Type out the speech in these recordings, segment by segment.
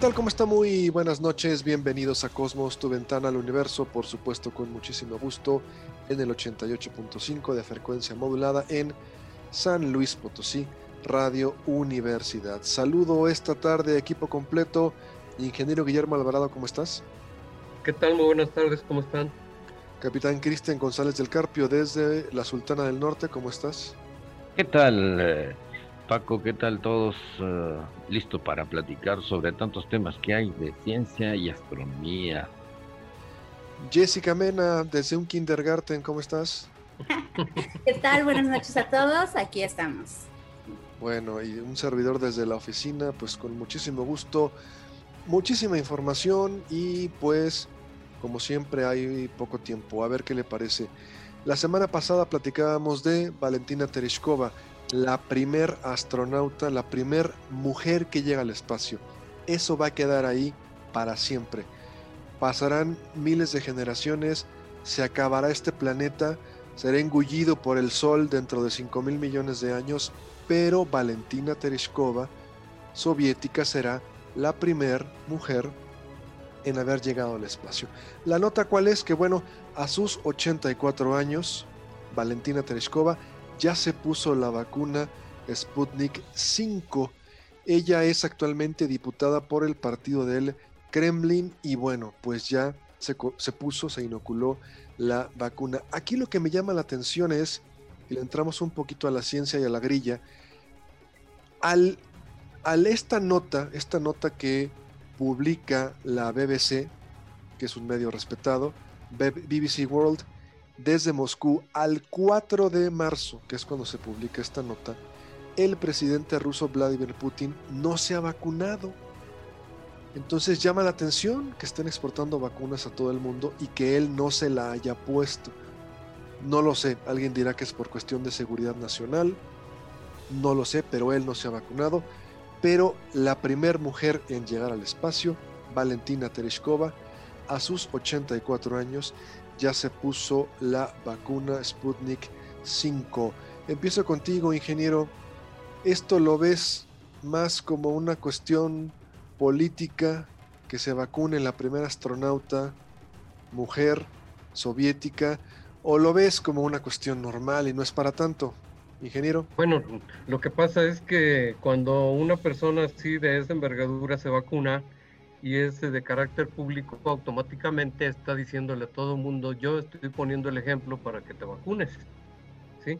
Tal? ¿Cómo está? Muy buenas noches. Bienvenidos a Cosmos, tu ventana al universo. Por supuesto, con muchísimo gusto en el 88.5 de frecuencia modulada en San Luis Potosí, Radio Universidad. Saludo esta tarde, equipo completo. Ingeniero Guillermo Alvarado, ¿cómo estás? ¿Qué tal? Muy buenas tardes, ¿cómo están? Capitán Cristian González del Carpio desde la Sultana del Norte, ¿cómo estás? ¿Qué tal? Eh, Paco, ¿qué tal todos? Uh, listo para platicar sobre tantos temas que hay de ciencia y astronomía. Jessica Mena, desde un kindergarten, ¿cómo estás? ¿Qué tal? Buenas noches a todos, aquí estamos. Bueno, y un servidor desde la oficina, pues con muchísimo gusto, muchísima información y pues, como siempre, hay poco tiempo. A ver qué le parece. La semana pasada platicábamos de Valentina Tereshkova, la primer astronauta, la primer mujer que llega al espacio. Eso va a quedar ahí para siempre. Pasarán miles de generaciones, se acabará este planeta, será engullido por el Sol dentro de 5 mil millones de años, pero Valentina Tereshkova, soviética, será la primer mujer en haber llegado al espacio. La nota cuál es que, bueno, a sus 84 años, Valentina Tereshkova ya se puso la vacuna Sputnik 5. Ella es actualmente diputada por el partido del Kremlin y bueno, pues ya se, se, puso, se inoculó la vacuna. Aquí lo que me llama la atención es, y le entramos un poquito a la ciencia y a la grilla, al, al esta nota, esta nota que publica la BBC, que es un medio respetado, BBC World, desde Moscú al 4 de marzo, que es cuando se publica esta nota, el presidente ruso Vladimir Putin no se ha vacunado. Entonces llama la atención que estén exportando vacunas a todo el mundo y que él no se la haya puesto. No lo sé, alguien dirá que es por cuestión de seguridad nacional, no lo sé, pero él no se ha vacunado. Pero la primer mujer en llegar al espacio, Valentina Tereshkova, a sus 84 años, ya se puso la vacuna Sputnik 5. Empiezo contigo, ingeniero. ¿Esto lo ves más como una cuestión política que se vacune la primera astronauta mujer soviética o lo ves como una cuestión normal y no es para tanto? Ingeniero. Bueno, lo que pasa es que cuando una persona así de esa envergadura se vacuna, y es de carácter público, automáticamente está diciéndole a todo mundo, yo estoy poniendo el ejemplo para que te vacunes. ¿Sí?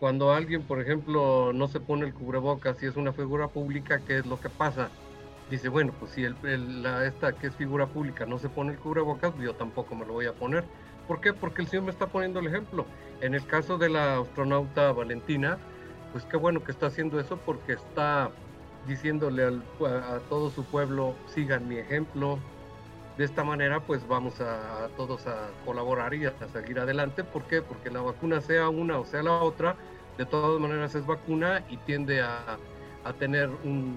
Cuando alguien, por ejemplo, no se pone el cubrebocas y es una figura pública, ¿qué es lo que pasa? Dice, bueno, pues si el, esta que es figura pública no se pone el cubrebocas, yo tampoco me lo voy a poner. ¿Por qué? Porque el señor me está poniendo el ejemplo. En el caso de la astronauta Valentina, pues qué bueno que está haciendo eso porque está diciéndole a, todo su pueblo, sigan mi ejemplo. De esta manera, pues vamos a, todos a colaborar y a, seguir adelante. ¿Por qué? Porque la vacuna sea una o sea la otra, de todas maneras es vacuna y tiende a, tener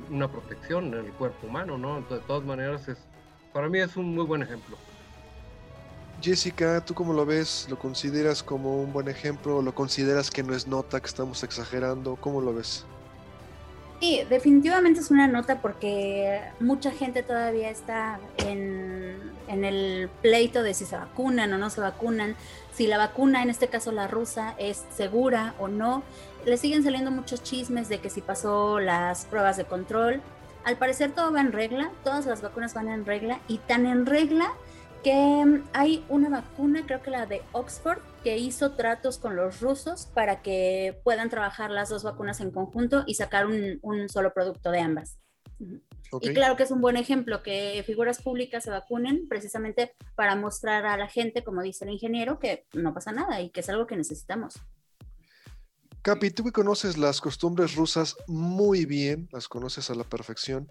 una protección en el cuerpo humano, ¿no? Entonces, de todas maneras, es, para mí es un muy buen ejemplo. Jessica, ¿tú cómo lo ves? ¿Lo consideras como un buen ejemplo? ¿Lo consideras que no es nota, que estamos exagerando? ¿Cómo lo ves? Sí, definitivamente es una nota porque mucha gente todavía está en, el pleito de si se vacunan o no se vacunan, si la vacuna, en este caso la rusa, es segura o no. Le siguen saliendo muchos chismes de que si pasó las pruebas de control. Al parecer todo va en regla, todas las vacunas van en regla y tan en regla que hay una vacuna, creo que la de Oxford, que hizo tratos con los rusos para que puedan trabajar las dos vacunas en conjunto y sacar un, solo producto de ambas. Y claro que es un buen ejemplo que figuras públicas se vacunen precisamente para mostrar a la gente, como dice el ingeniero, que no pasa nada y que es algo que necesitamos. Capi, tú que conoces las costumbres rusas muy bien, las conoces a la perfección.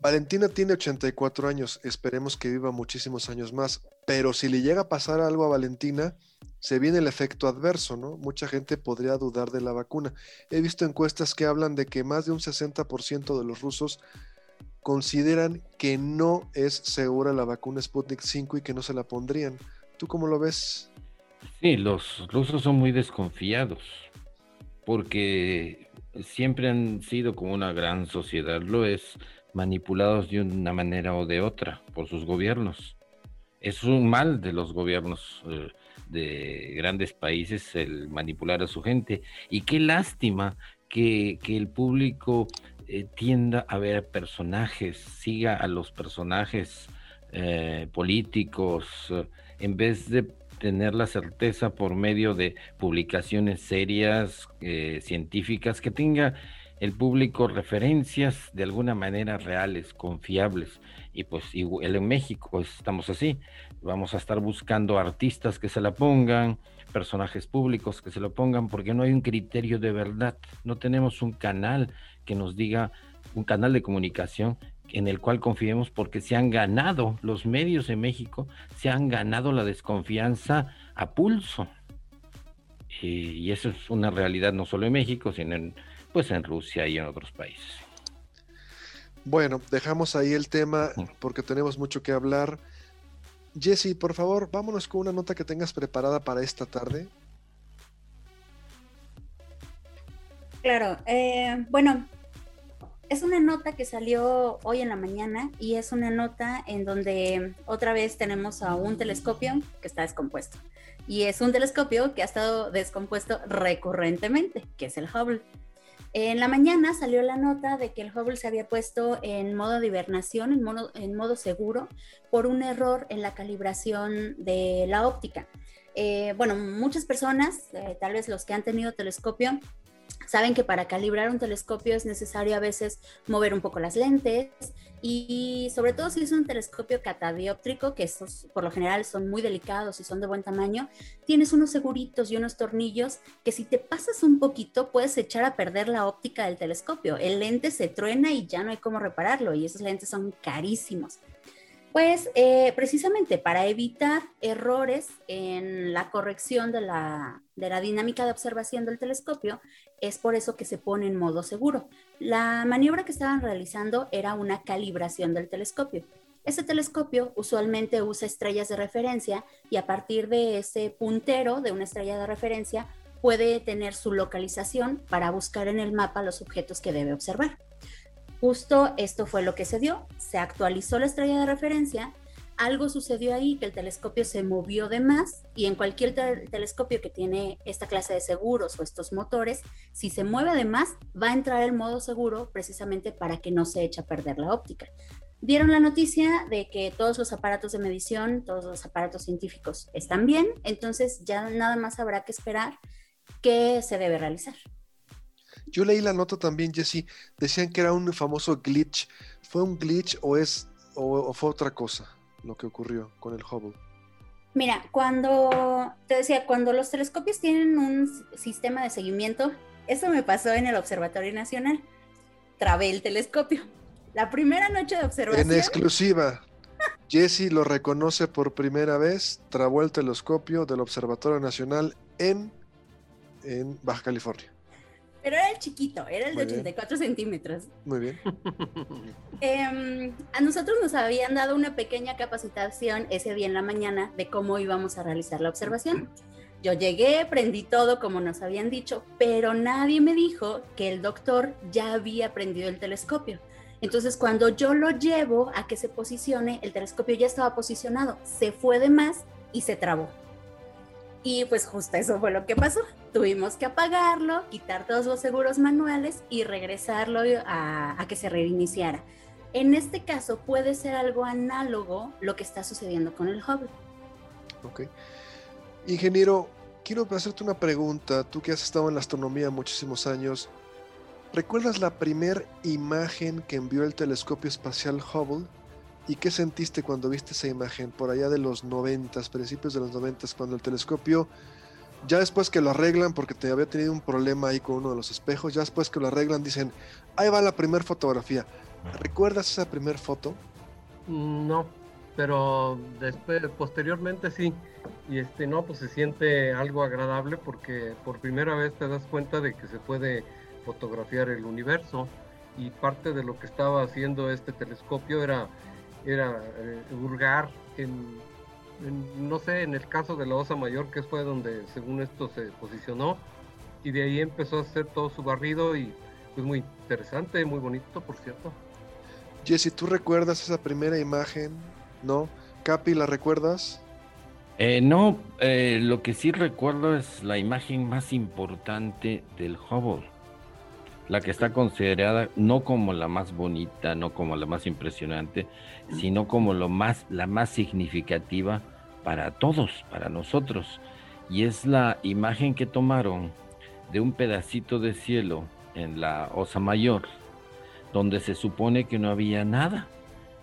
Valentina tiene 84 años, esperemos que viva muchísimos años más, pero si le llega a pasar algo a Valentina, se viene el efecto adverso, ¿no? Mucha gente podría dudar de la vacuna. He visto encuestas que hablan de que más de un 60% de los rusos consideran que no es segura la vacuna Sputnik 5 y que no se la pondrían. ¿Tú cómo lo ves? Sí, los rusos son muy desconfiados porque siempre han sido como una gran sociedad, lo es, manipulados de una manera o de otra por sus gobiernos. Es un mal de los gobiernos eh, de grandes países el manipular a su gente. Y qué lástima que, el público eh, tienda a ver personajes, siga a los personajes eh, políticos, en vez de tener la certeza por medio de publicaciones serias, científicas, que tenga el público referencias de alguna manera reales, confiables. Y pues igual en México estamos así. Vamos a estar buscando artistas que se la pongan, personajes públicos que se lo pongan, porque no hay un criterio de verdad. No tenemos un canal que nos diga, un canal de comunicación en el cual confiemos porque se han ganado, los medios de México se han ganado la desconfianza a pulso. Y, eso es una realidad no solo en México, sino en, pues en Rusia y en otros países. Bueno, dejamos ahí el tema porque tenemos mucho que hablar. Jesse, por favor, vámonos con una nota que tengas preparada para esta tarde. Claro, eh, bueno, es una nota que salió hoy en la mañana y es una nota en donde otra vez tenemos a un telescopio que está descompuesto. Y es un telescopio que ha estado descompuesto recurrentemente, que es el Hubble. En la mañana salió la nota de que el Hubble se había puesto en modo de hibernación, en modo, seguro, por un error en la calibración de la óptica. Eh, bueno, muchas personas, eh, tal vez los que han tenido telescopio, Saben que para calibrar un telescopio es necesario a veces mover un poco las lentes y sobre todo si es un telescopio catadióptrico, que esos por lo general son muy delicados y son de buen tamaño, tienes unos seguritos y unos tornillos que si te pasas un poquito puedes echar a perder la óptica del telescopio. El lente se truena y ya no hay cómo repararlo y esos lentes son carísimos. Pues eh, precisamente para evitar errores en la corrección de la, de la dinámica de observación del telescopio, es por eso que se pone en modo seguro. La maniobra que estaban realizando era una calibración del telescopio. Ese telescopio usualmente usa estrellas de referencia y a partir de ese puntero de una estrella de referencia puede tener su localización para buscar en el mapa los objetos que debe observar. Justo esto fue lo que se dio. Se actualizó la estrella de referencia, algo sucedió ahí que el telescopio se movió de más y en cualquier telescopio que tiene esta clase de seguros o estos motores, si se mueve de más, va a entrar el modo seguro precisamente para que no se eche a perder la óptica. Dieron la noticia de que todos los aparatos de medición, todos los aparatos científicos están bien, entonces ya nada más habrá que esperar qué se debe realizar. Yo leí la nota también, Jesse. Decían que era un famoso glitch. ¿Fue un glitch o es o, fue otra cosa lo que ocurrió con el Hubble? Mira, cuando te decía, cuando los telescopios tienen un sistema de seguimiento, eso me pasó en el Observatorio Nacional. Trabé el telescopio. La primera noche de observación. En exclusiva. Jesse lo reconoce por primera vez, trabó el telescopio del Observatorio Nacional en, en Baja California. Pero era el chiquito, era el de 84 centímetros. Muy bien. Em, a nosotros nos habían dado una pequeña capacitación ese día en la mañana de cómo íbamos a realizar la observación. Yo llegué, prendí todo como nos habían dicho, pero nadie me dijo que el doctor ya había prendido el telescopio. Entonces, cuando yo lo llevo a que se posicione, el telescopio ya estaba posicionado, se fue de más y se trabó. Y pues justo eso fue lo que pasó. Tuvimos que apagarlo, quitar todos los seguros manuales y regresarlo a, que se reiniciara. En este caso puede ser algo análogo lo que está sucediendo con el Hubble. Ok. Ingeniero, quiero hacerte una pregunta. Tú que has estado en la astronomía muchísimos años, ¿Recuerdas la primera imagen que envió el telescopio espacial Hubble? ¿Y qué sentiste cuando viste esa imagen por allá de los 90, principios de los 90, cuando el telescopio, ya después que lo arreglan, porque te había tenido un problema ahí con uno de los espejos, ya después que lo arreglan dicen, ahí va la primera fotografía. ¿Recuerdas esa primera foto? No, pero después, posteriormente sí. Y este, no, pues se siente algo agradable porque por primera vez te das cuenta de que se puede fotografiar el universo y parte de lo que estaba haciendo este telescopio era, era eh, hurgar en, no sé, en el caso de la Osa Mayor, que fue donde según esto se posicionó, y de ahí empezó a hacer todo su barrido y pues muy interesante, muy bonito, por cierto. Jesse, ¿tú recuerdas esa primera imagen? ¿No? Capi, ¿la recuerdas? Eh, no, eh, lo que sí recuerdo es la imagen más importante del Hubble, la que está considerada no como la más bonita, no como la más impresionante, sino como lo más, la más significativa para todos, para nosotros. Y es la imagen que tomaron de un pedacito de cielo en la Osa Mayor, donde se supone que no había nada,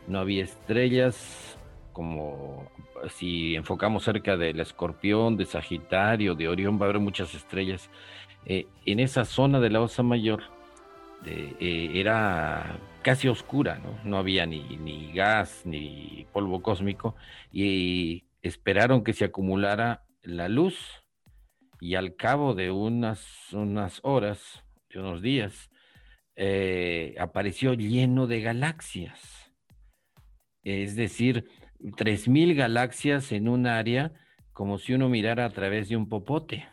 no había estrellas, como si enfocamos cerca del escorpión, de Sagitario, de Orión, va a haber muchas estrellas. Eh, en esa zona de la Osa Mayor eh, era casi oscura, ¿no? No había ni, ni gas ni polvo cósmico y esperaron que se acumulara la luz y al cabo de unas, unas horas, de unos días, eh, apareció lleno de galaxias. Es decir, 3.000 galaxias en un área como si uno mirara a través de un popote.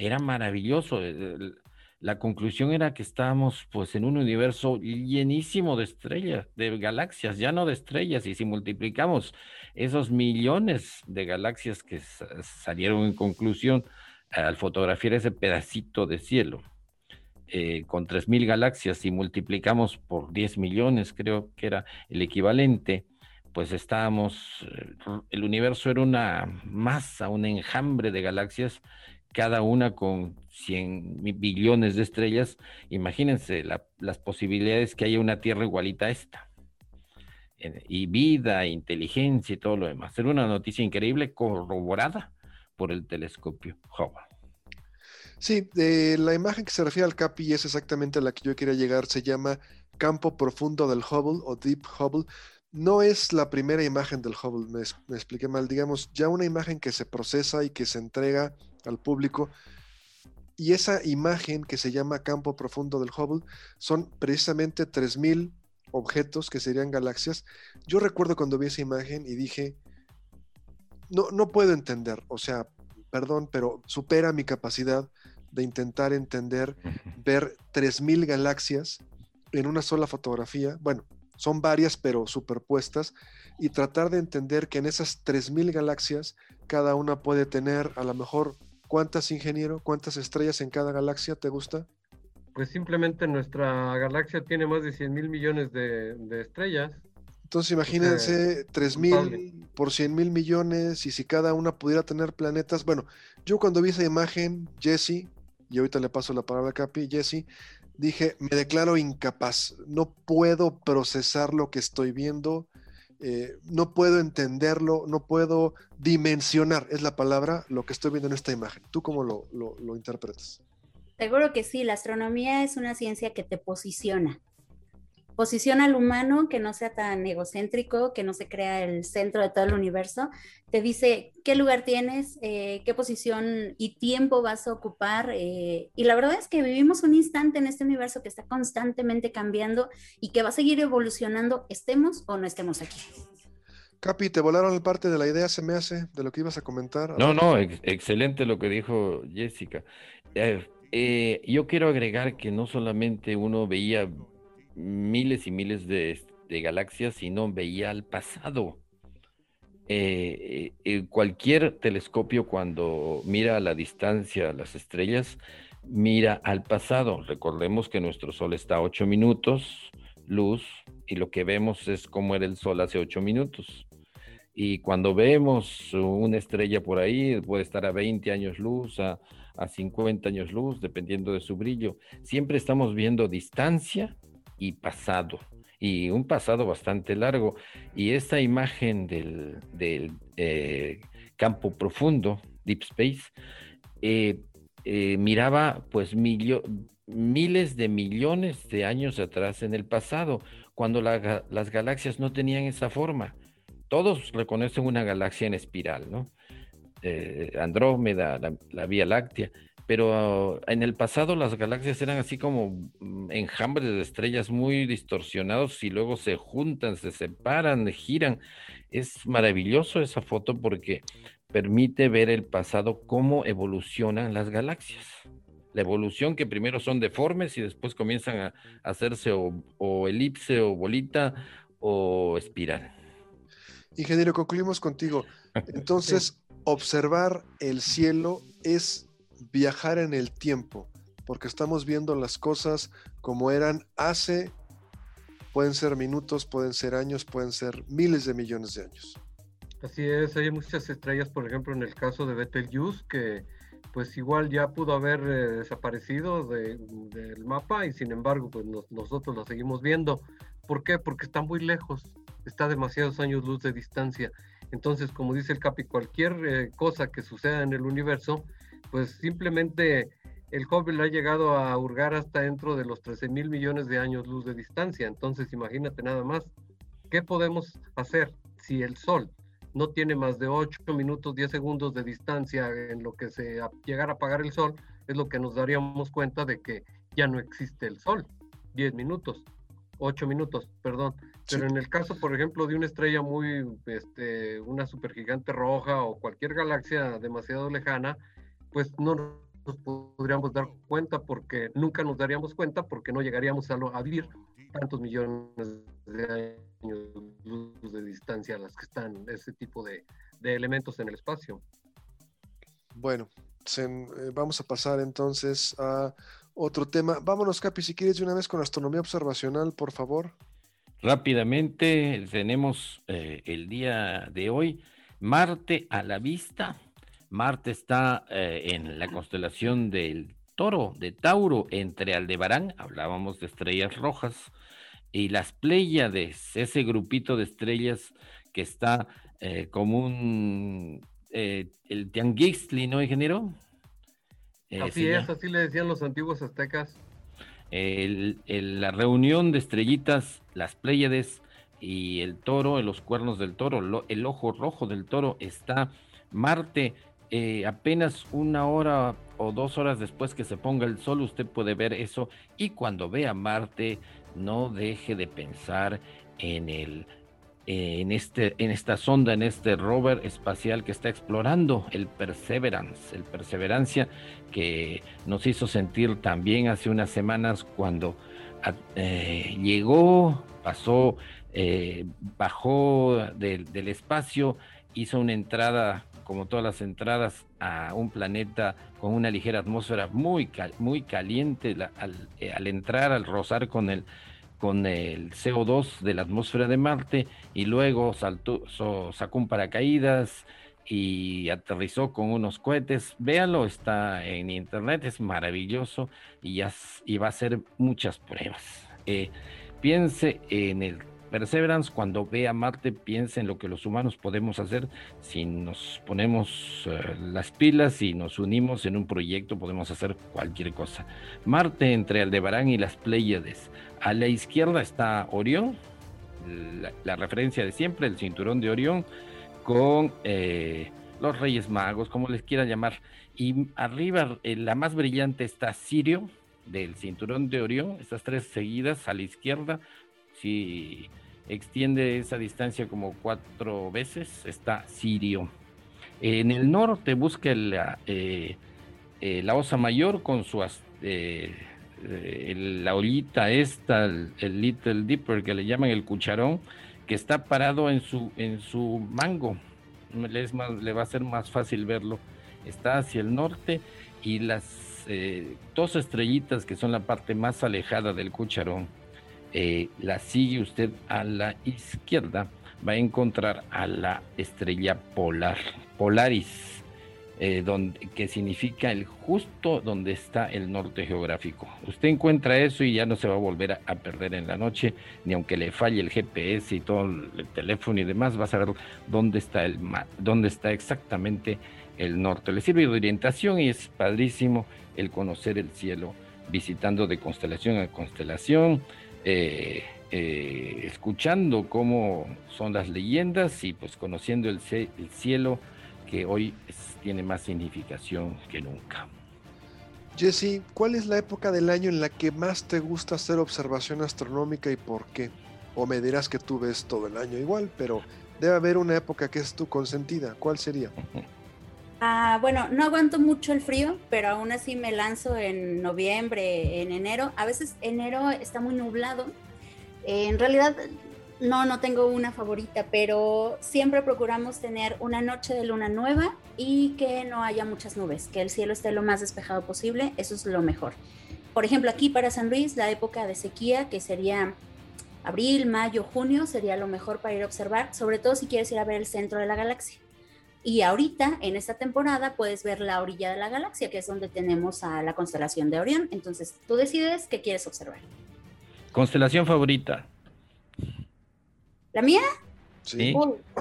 Era maravilloso. La conclusión era que estábamos pues en un universo llenísimo de estrellas, de galaxias, ya no de estrellas, y si multiplicamos esos millones de galaxias que salieron en conclusión al fotografiar ese pedacito de cielo, eh, con 3.000 galaxias y multiplicamos por 10 millones, creo que era el equivalente, pues estábamos, eh, el universo era una masa, un enjambre de galaxias, cada una con 100 billones de estrellas. Imagínense las posibilidades que haya una Tierra igualita a esta. Y vida, inteligencia y todo lo demás. Era una noticia increíble corroborada por el telescopio Hubble. Sí, la imagen que se refiere al CAPI es exactamente a la que yo quería llegar. Se llama Campo Profundo del Hubble o Deep Hubble no es la primera imagen del Hubble, me, expliqué mal, digamos, ya una imagen que se procesa y que se entrega al público. Y esa imagen que se llama campo profundo del Hubble son precisamente 3.000 objetos que serían galaxias. Yo recuerdo cuando vi esa imagen y dije, no, no puedo entender, o sea, perdón, pero supera mi capacidad de intentar entender, ver 3.000 galaxias en una sola fotografía. Bueno, son varias pero superpuestas, y tratar de entender que en esas 3.000 galaxias cada una puede tener a lo mejor cuántas, ingeniero, cuántas estrellas en cada galaxia, ¿te gusta? Pues simplemente nuestra galaxia tiene más de 100 mil millones de, estrellas. Entonces imagínense 3.000 por 100 mil millones y si cada una pudiera tener planetas. Bueno, yo cuando vi esa imagen, Jesse, y ahorita le paso la palabra a Capi, Jesse, dije, me declaro incapaz, no puedo procesar lo que estoy viendo, eh, no puedo entenderlo, no puedo dimensionar, es la palabra, lo que estoy viendo en esta imagen. ¿Tú cómo lo, lo interpretas? Seguro que sí, la astronomía es una ciencia que te posiciona posiciona al humano, que no sea tan egocéntrico, que no se crea el centro de todo el universo, te dice qué lugar tienes, eh, qué posición y tiempo vas a ocupar. Eh, y la verdad es que vivimos un instante en este universo que está constantemente cambiando y que va a seguir evolucionando, estemos o no estemos aquí. Capi, te volaron el parte de la idea, se me hace, de lo que ibas a comentar. no, no, excelente lo que dijo Jessica. Eh, yo quiero agregar que no solamente uno veía miles y miles de, galaxias y no veía al pasado. Eh, eh, cualquier telescopio cuando mira a la distancia las estrellas, mira al pasado. Recordemos que nuestro Sol está a 8 minutos luz y lo que vemos es cómo era el Sol hace 8 minutos. Y cuando vemos una estrella por ahí, puede estar a 20 años luz, a, a 50 años luz, dependiendo de su brillo. Siempre estamos viendo distancia y pasado, y un pasado bastante largo. Y esta imagen del, eh, campo profundo, Deep Space, eh, eh, miraba pues miles de millones de años atrás en el pasado, cuando las galaxias no tenían esa forma. Todos reconocen una galaxia en espiral, ¿no? Andrómeda, la, Vía Láctea, pero en el pasado las galaxias eran así como mm, enjambres de estrellas muy distorsionados y luego se juntan, se separan, giran. Es maravilloso esa foto porque permite ver el pasado, cómo evolucionan las galaxias. La evolución que primero son deformes y después comienzan a, hacerse o elipse o bolita o espiral. Ingeniero, concluimos contigo. Entonces, observar el cielo es viajar en el tiempo, porque estamos viendo las cosas como eran hace, pueden ser minutos, pueden ser años, pueden ser miles de millones de años. Así es, hay muchas estrellas, por ejemplo, en el caso de Betelgeuse, que pues igual ya pudo haber eh, desaparecido del mapa y sin embargo, pues nosotros la seguimos viendo. ¿Por qué? Porque está muy lejos, está demasiados años luz de distancia. Entonces, como dice el Capi, cualquier eh, cosa que suceda en el universo, pues simplemente el Hubble ha llegado a hurgar hasta dentro de los 13 mil millones de años luz de distancia. Entonces, imagínate nada más, ¿qué podemos hacer si el Sol no tiene más de 8 minutos, 10 segundos de distancia en lo que se llegara a apagar el Sol? Es lo que nos daríamos cuenta de que ya no existe el Sol. 10 minutos, 8 minutos, perdón. Pero en el caso, por ejemplo, de una estrella muy, este, una supergigante roja o cualquier galaxia demasiado lejana, pues no nos podríamos dar cuenta porque nunca nos daríamos cuenta porque no llegaríamos a, a vivir tantos millones de años de distancia a las que están ese tipo de, de elementos en el espacio. Bueno, eh, vamos a pasar entonces a otro tema. Vámonos, Capi, si quieres de una vez con astronomía observacional, por favor. Rápidamente tenemos eh, el día de hoy Marte a la vista. Marte está eh, en la constelación del Toro, de Tauro, entre Aldebarán, hablábamos de estrellas rojas, y las Pléyades, ese grupito de estrellas que está eh, como un el Tianguistli, ¿no, ingeniero? así es, así le decían los antiguos aztecas la reunión de estrellitas, las Pléyades y el toro, en los cuernos del toro, el ojo rojo del toro está Marte. Eh, apenas una hora o dos horas después que se ponga el sol, usted puede ver eso. Y cuando vea Marte, no deje de pensar en el en, este, en esta sonda, en este rover espacial que está explorando, el Perseverance, el Perseverancia, que nos hizo sentir también hace unas semanas cuando eh, llegó, pasó, eh, bajó del espacio, hizo una entrada, como todas las entradas, a un planeta con una ligera atmósfera muy, muy caliente al, eh, al entrar, al rozar con el con el CO2 de la atmósfera de Marte y luego saltó, sacó un paracaídas y aterrizó con unos cohetes. Véanlo, está en internet, es maravilloso y, ya, y va a hacer muchas pruebas. Eh, piense en el Perseverance, cuando vea Marte, piense en lo que los humanos podemos hacer si nos ponemos eh, las pilas y nos unimos en un proyecto, podemos hacer cualquier cosa. Marte entre Aldebarán y las Pléyades. A la izquierda está Orión, la, referencia de siempre, el cinturón de Orión, con eh, los Reyes Magos, como les quiera llamar. Y arriba, eh, la más brillante está Sirio, del cinturón de Orión, estas tres seguidas a la izquierda. Si extiende esa distancia como cuatro veces, está Sirio. En el norte busca la, eh, eh, la Osa Mayor con su eh, la ollita esta, el, Little Dipper que le llaman el cucharón, que está parado en su, en su mango. Le, le va a ser más fácil verlo. Está hacia el norte y las dos estrellitas que son la parte más alejada del cucharón eh, la sigue usted a la izquierda, va a encontrar a la estrella polar, Polaris. eh, donde, que significa el justo donde está el norte geográfico. Usted encuentra eso y ya no se va a volver a, perder en la noche, ni aunque le falle el GPS y todo el teléfono y demás, va a saber dónde está el dónde está exactamente el norte. Le sirve de orientación y es padrísimo el conocer el cielo visitando de constelación a constelación. Eh, eh, escuchando cómo son las leyendas y pues conociendo el, el cielo que hoy tiene más significación que nunca. Jesse, ¿cuál es la época del año en la que más te gusta hacer observación astronómica y por qué? O me dirás que tú ves todo el año igual, pero debe haber una época que es tu consentida. ¿Cuál sería? Ah, bueno, no aguanto mucho el frío, pero aún así me lanzo en noviembre, en enero. A veces enero está muy nublado. en realidad no, no tengo una favorita, pero siempre procuramos tener una noche de luna nueva y que no haya muchas nubes, que el cielo esté lo más despejado posible, eso es lo mejor. Por ejemplo, aquí para San Luis, la época de sequía, que sería abril, mayo, junio, sería lo mejor para ir a observar, sobre todo si quieres ir a ver el centro de la galaxia. Y ahorita, en esta temporada, puedes ver la orilla de la galaxia, que es donde tenemos a la constelación de Orión. Entonces, tú decides qué quieres observar. Constelación favorita. ¿La mía? Sí.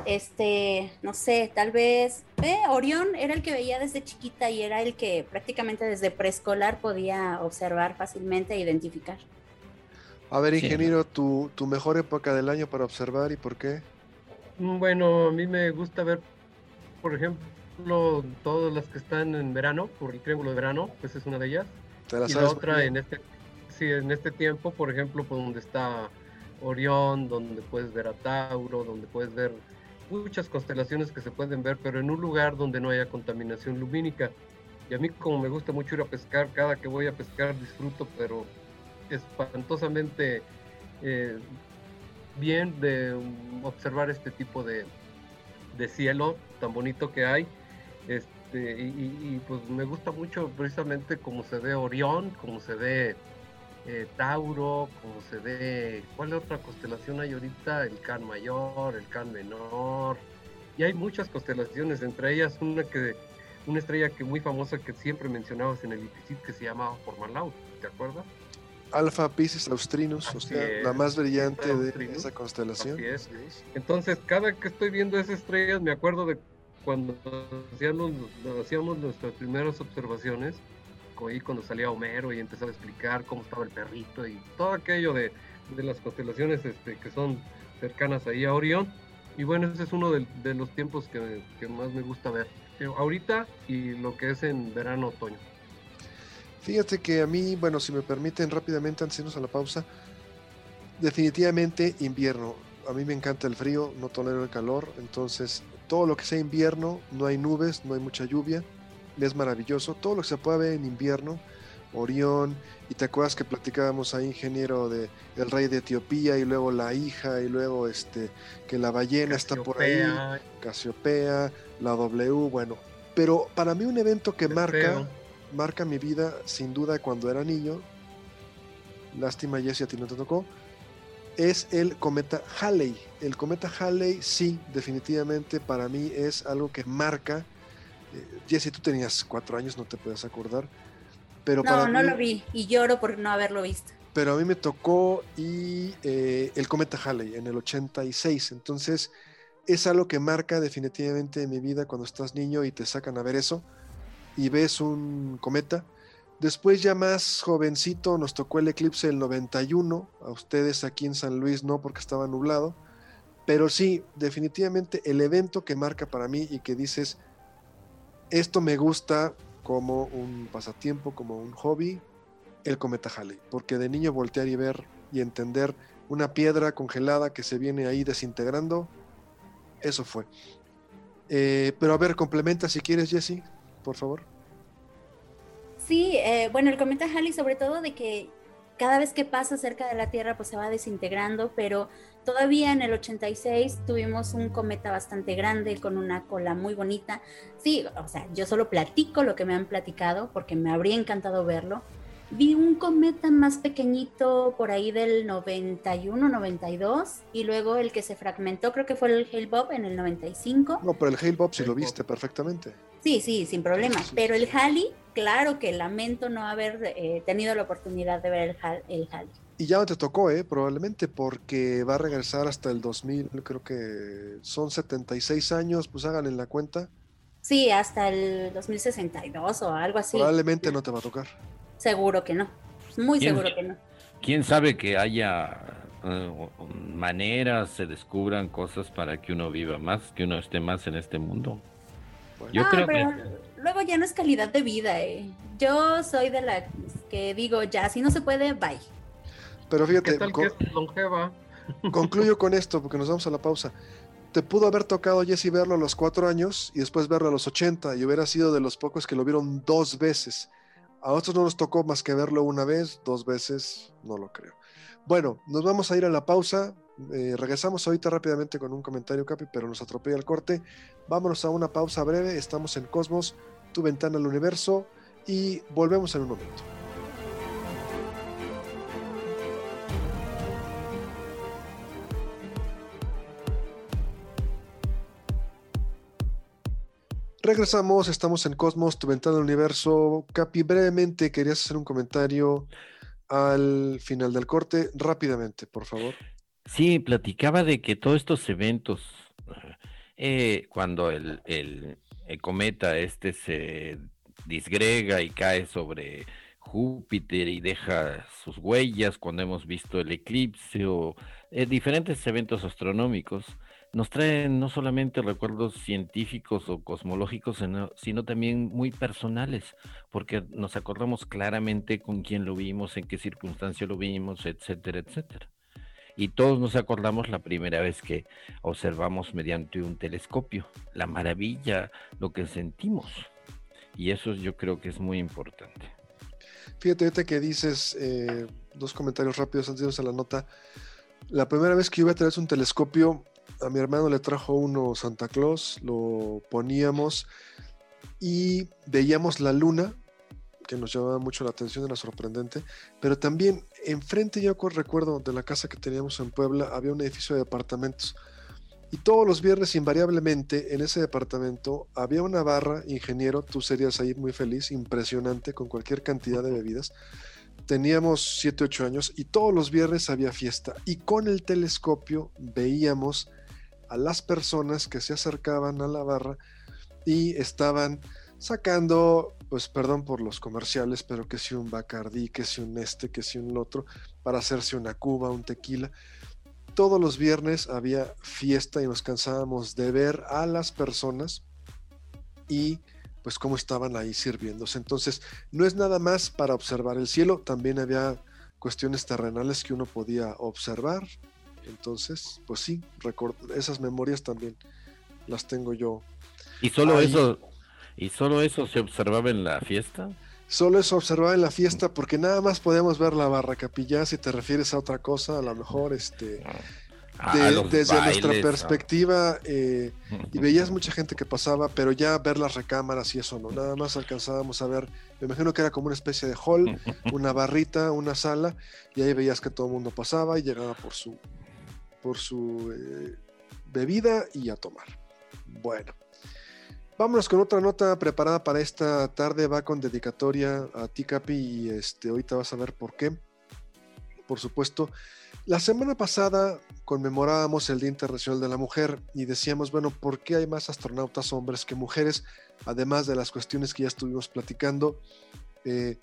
este, no sé, tal vez. Eh, Orión era el que veía desde chiquita y era el que prácticamente desde preescolar podía observar fácilmente e identificar. A ver, ingeniero, tu, tu mejor época del año para observar y por qué? Mm, bueno, a mí me gusta ver, por ejemplo, todas las que están en verano, por el triángulo de verano, pues es una de ellas. y la otra en este, sí, en este tiempo, por ejemplo, por donde está Orión, donde puedes ver a Tauro, donde puedes ver muchas constelaciones que se pueden ver, pero en un lugar donde no haya contaminación lumínica. Y a mí como me gusta mucho ir a pescar, cada que voy a pescar disfruto, pero espantosamente eh, bien de observar este tipo de, cielo tan bonito que hay. Este, y, pues me gusta mucho precisamente cómo se ve Orión, cómo se ve eh, Tauro, como se ve, ¿cuál otra constelación hay ahorita? El Can Mayor, el Can Menor, y hay muchas constelaciones, entre ellas una que una estrella que muy famosa que siempre mencionabas en el IPCIT que se llama Formalau, ¿te acuerdas? Alfa Piscis Austrinus, o sea, la más brillante de esa constelación. Entonces, cada que estoy viendo esas estrellas, me acuerdo de cuando hacíamos nuestras primeras observaciones, ahí cuando salía Homero y empezaba a explicar cómo estaba el perrito y todo aquello de, las constelaciones este, que son cercanas ahí a Orión. Y bueno, ese es uno de, los tiempos que, más me gusta ver. Ahorita y lo que es en verano, otoño. Fíjate que a mí, bueno, si me permiten rápidamente antes de irnos a la pausa, definitivamente invierno. A mí me encanta el frío, no tolero el calor, entonces todo lo que sea invierno, no hay nubes, no hay mucha lluvia, es maravilloso. Todo lo que se puede ver en invierno, Orión, y te acuerdas que platicábamos ahí, ingeniero, de el rey de Etiopía, y luego la hija, y luego este, que la ballena está por ahí, Casiopea, la W, bueno. Pero para mí un evento que marca, marca mi vida, sin duda, cuando era niño, lástima Jesse, a ti no te tocó, es el cometa Halley. El cometa Halley, sí, definitivamente para mí es algo que marca eh, Jesse, tú tenías cuatro años, no te puedes acordar. Pero no, no lo vi y lloro por no haberlo visto. Pero a mí me tocó y eh, el cometa Halley en el 86. Entonces es algo que marca definitivamente mi vida cuando estás niño y te sacan a ver eso y ves un cometa. Después ya más jovencito nos tocó el eclipse del 91. A ustedes aquí en San Luis no porque estaba nublado. Pero sí, definitivamente el evento que marca para mí y que dices, esto me gusta como un pasatiempo, como un hobby, el cometa Halley, porque de niño voltear y ver y entender una piedra congelada que se viene ahí desintegrando, eso fue. Eh, pero a ver, complementa si quieres, Jesse, por favor. Sí, eh, bueno, el cometa Halley sobre todo de que cada vez que pasa cerca de la Tierra pues se va desintegrando, pero Todavía en el 86 tuvimos un cometa bastante grande con una cola muy bonita. Sí, o sea, yo solo platico lo que me han platicado porque me habría encantado verlo. Vi un cometa más pequeñito por ahí del 91, 92 y luego el que se fragmentó creo que fue el Hale-Bopp en el 95. No, pero el Hale-Bopp sí lo viste perfectamente. Sí, sí, sin problema. Pero el Halley, claro que lamento no haber eh, tenido la oportunidad de ver el, el Halley. Y ya no te tocó, ¿eh? Probablemente porque va a regresar hasta el 2000, creo que son 76 años, pues hagan en la cuenta. Sí, hasta el 2062 o algo así. Probablemente no te va a tocar. Seguro que no, muy seguro que no. ¿Quién sabe que haya eh, maneras, se descubran cosas para que uno viva más, que uno esté más en este mundo? Yo creo que... Luego ya no es calidad de vida. Eh. Yo soy de la que digo, ya, si no se puede, bye. Pero fíjate, longeva? concluyo con esto porque nos vamos a la pausa. Te pudo haber tocado Jesse verlo a los cuatro años y después verlo a los 80 y hubiera sido de los pocos que lo vieron dos veces. A otros no nos tocó más que verlo una vez, dos veces, no lo creo. Bueno, nos vamos a ir a la pausa. Eh, regresamos ahorita rápidamente con un comentario, Capi, pero nos atropella el corte. Vámonos a una pausa breve. Estamos en Cosmos, tu ventana al universo, y volvemos en un momento. Regresamos, estamos en Cosmos, tu ventana al universo. Capi, brevemente querías hacer un comentario al final del corte, rápidamente, por favor. Sí, platicaba de que todos estos eventos, eh, cuando el, cometa este se disgrega y cae sobre Júpiter y deja sus huellas, cuando hemos visto el eclipse o eh, diferentes eventos astronómicos, nos traen no solamente recuerdos científicos o cosmológicos, sino, también muy personales, porque nos acordamos claramente con quién lo vimos, en qué circunstancia lo vimos, etcétera, etcétera. Y todos nos acordamos la primera vez que observamos mediante un telescopio, la maravilla, lo que sentimos. Y eso yo creo que es muy importante. Fíjate, que dices eh, dos comentarios rápidos antes de irnos a la nota. La primera vez que yo iba a traer un telescopio, a mi hermano le trajo uno Santa Claus, lo poníamos y veíamos la luna, que nos llamaba mucho la atención, era sorprendente, pero también enfrente, yo recuerdo de la casa que teníamos en Puebla, había un edificio de departamentos. Y todos los viernes, invariablemente, en ese departamento había una barra, ingeniero, tú serías ahí muy feliz, impresionante, con cualquier cantidad de bebidas. Teníamos 7, 8 años y todos los viernes había fiesta. Y con el telescopio veíamos a las personas que se acercaban a la barra y estaban sacando, pues perdón por los comerciales, pero que si un Bacardí, que si un este, que si un otro, para hacerse una cuba, un tequila. Todos los viernes había fiesta y nos cansábamos de ver a las personas y pues cómo estaban ahí sirviéndose. Entonces, no es nada más para observar el cielo, también había cuestiones terrenales que uno podía observar, entonces, pues sí, esas memorias también las tengo yo. ¿Y solo eso y solo eso se observaba en la fiesta? Solo eso observaba en la fiesta porque nada más podíamos ver la barra capilla si te refieres a otra cosa, a lo mejor este ah, desde nuestra perspectiva eh, y veías mucha gente que pasaba, pero ya ver las recámaras y eso no, nada más alcanzábamos a ver, me imagino que era como una especie de hall, una barrita, una sala y ahí veías que todo el mundo pasaba y llegaba por su por su eh, bebida y a tomar. Bueno, vámonos con otra nota preparada para esta tarde. Va con dedicatoria a ti, Capi, y este, ahorita vas a ver por qué. Por supuesto, la semana pasada conmemorábamos el Día Internacional de la Mujer y decíamos, bueno, ¿por qué hay más astronautas hombres que mujeres? Además de las cuestiones que ya estuvimos platicando. Eh,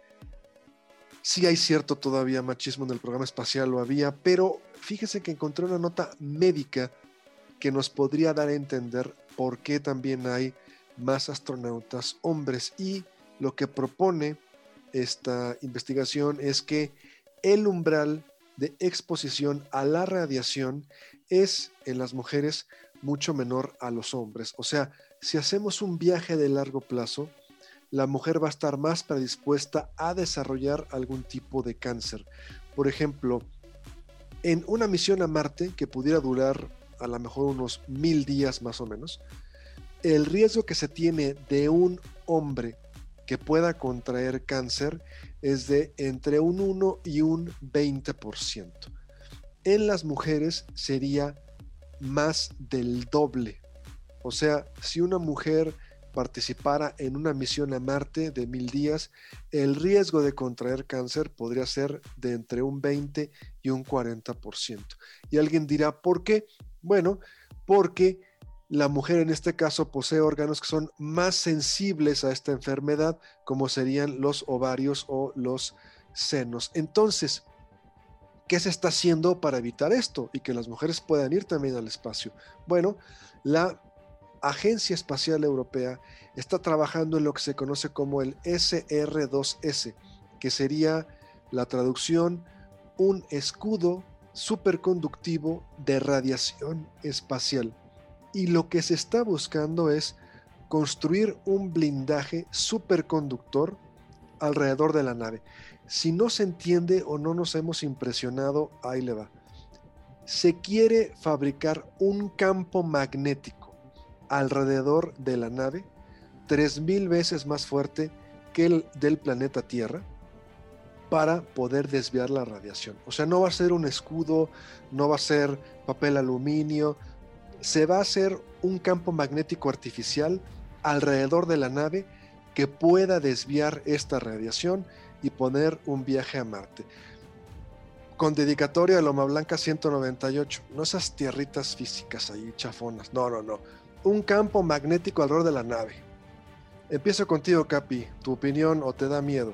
sí hay cierto todavía machismo en el programa espacial, lo había, pero fíjese que encontré una nota médica que nos podría dar a entender por qué también hay más astronautas hombres y lo que propone esta investigación es que el umbral de exposición a la radiación es en las mujeres mucho menor a los hombres. O sea, si hacemos un viaje de largo plazo, la mujer va a estar más predispuesta a desarrollar algún tipo de cáncer. Por ejemplo, en una misión a Marte que pudiera durar a lo mejor unos mil días más o menos, el riesgo que se tiene de un hombre que pueda contraer cáncer es de entre un 1 y un 20%. En las mujeres sería más del doble. O sea, si una mujer participara en una misión a Marte de mil días, el riesgo de contraer cáncer podría ser de entre un 20 y un 40%. Y alguien dirá, ¿por qué? Bueno, porque la mujer en este caso posee órganos que son más sensibles a esta enfermedad, como serían los ovarios o los senos. Entonces, ¿qué se está haciendo para evitar esto y que las mujeres puedan ir también al espacio? Bueno, la Agencia Espacial Europea está trabajando en lo que se conoce como el SR2S, que sería la traducción un escudo superconductivo de radiación espacial. Y lo que se está buscando es construir un blindaje superconductor alrededor de la nave. Si no se entiende o no nos hemos impresionado, ahí le va. Se quiere fabricar un campo magnético alrededor de la nave 3.000 veces más fuerte que el del planeta Tierra para poder desviar la radiación. O sea, no va a ser un escudo, no va a ser papel aluminio, se va a hacer un campo magnético artificial alrededor de la nave que pueda desviar esta radiación y poner un viaje a Marte. Con dedicatoria a Loma Blanca 198, no esas tierritas físicas ahí chafonas, no, no, no. Un campo magnético alrededor de la nave. Empiezo contigo, Capi. ¿Tu opinión o te da miedo?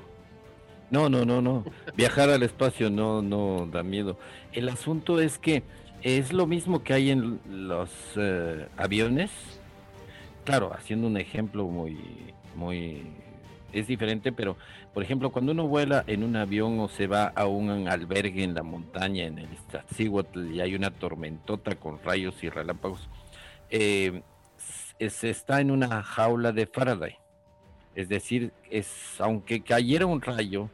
No, no, no, no. Viajar al espacio no, no da miedo. El asunto es que es lo mismo que hay en los eh, aviones. Claro, haciendo un ejemplo muy, muy, es diferente, pero por ejemplo, cuando uno vuela en un avión o se va a un albergue en la montaña, en el Iztaccíhuatl, y hay una tormentota con rayos y relámpagos, eh, se está en una jaula de Faraday. Es decir, es aunque cayera un rayo,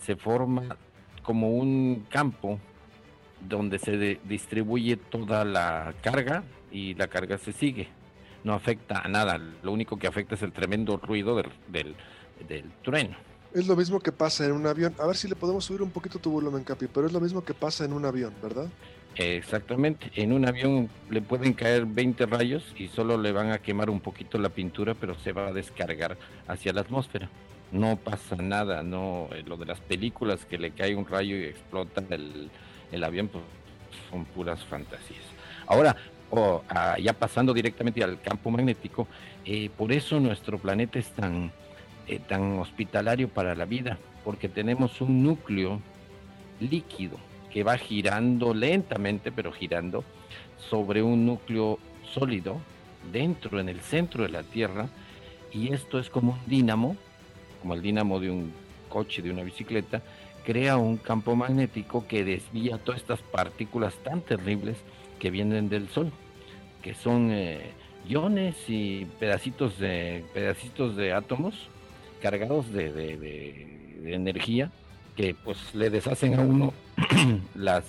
se forma como un campo donde se distribuye toda la carga y la carga se sigue. No afecta a nada, lo único que afecta es el tremendo ruido del, del, del trueno. Es lo mismo que pasa en un avión. A ver si le podemos subir un poquito tu volumen, Capi, pero es lo mismo que pasa en un avión, ¿verdad? Exactamente. En un avión le pueden caer 20 rayos y solo le van a quemar un poquito la pintura, pero se va a descargar hacia la atmósfera no pasa nada, no eh, lo de las películas que le cae un rayo y explota el, avión, pues son puras fantasías. Ahora, ah, ya pasando directamente al campo magnético, eh, por eso nuestro planeta es tan, eh, tan hospitalario para la vida, porque tenemos un núcleo líquido que va girando lentamente, pero girando, sobre un núcleo sólido dentro, en el centro de la Tierra, y esto es como un dínamo como el dínamo de un coche, de una bicicleta, crea un campo magnético que desvía todas estas partículas tan terribles que vienen del Sol, que son eh, iones y pedacitos de, pedacitos de átomos cargados de, de energía que pues le deshacen a uno las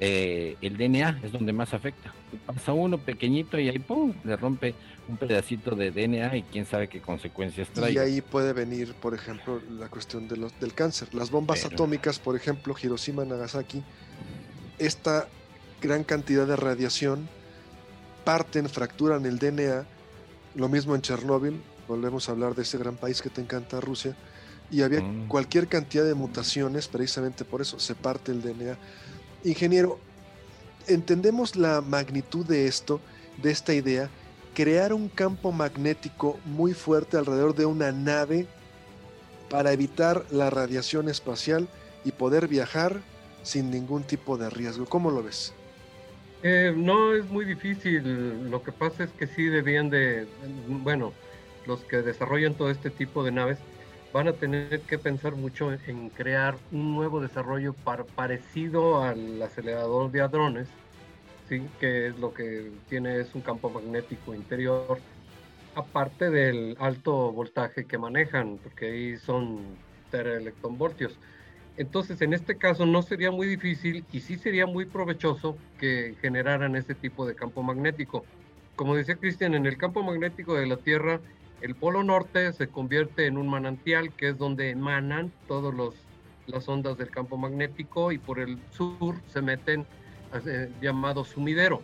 eh, el DNA es donde más afecta. Pasa uno pequeñito y ahí ¡pum! le rompe un pedacito de DNA y quién sabe qué consecuencias trae. Y ahí puede venir, por ejemplo, la cuestión de los, del cáncer. Las bombas atómicas, por ejemplo, Hiroshima, Nagasaki, esta gran cantidad de radiación parten, fracturan el DNA. Lo mismo en Chernóbil, volvemos a hablar de ese gran país que te encanta, Rusia, y había mm. cualquier cantidad de mutaciones, precisamente por eso se parte el DNA Ingeniero, entendemos la magnitud de esto, de esta idea, crear un campo magnético muy fuerte alrededor de una nave para evitar la radiación espacial y poder viajar sin ningún tipo de riesgo. ¿Cómo lo ves? Eh, no es muy difícil. Lo que pasa es que sí debían de, bueno, los que desarrollan todo este tipo de naves van a tener que pensar mucho en, crear un nuevo desarrollo parecido al acelerador de hadrones, ¿sí? que es lo que tiene es un campo magnético interior, aparte del alto voltaje que manejan, porque ahí son teraelectronvoltios. Entonces, en este caso no sería muy difícil y sí sería muy provechoso que generaran ese tipo de campo magnético. Como decía Cristian, en el campo magnético de la Tierra El polo norte se convierte en un manantial, que es donde emanan todas las ondas del campo magnético, y por el sur se meten llamado sumidero.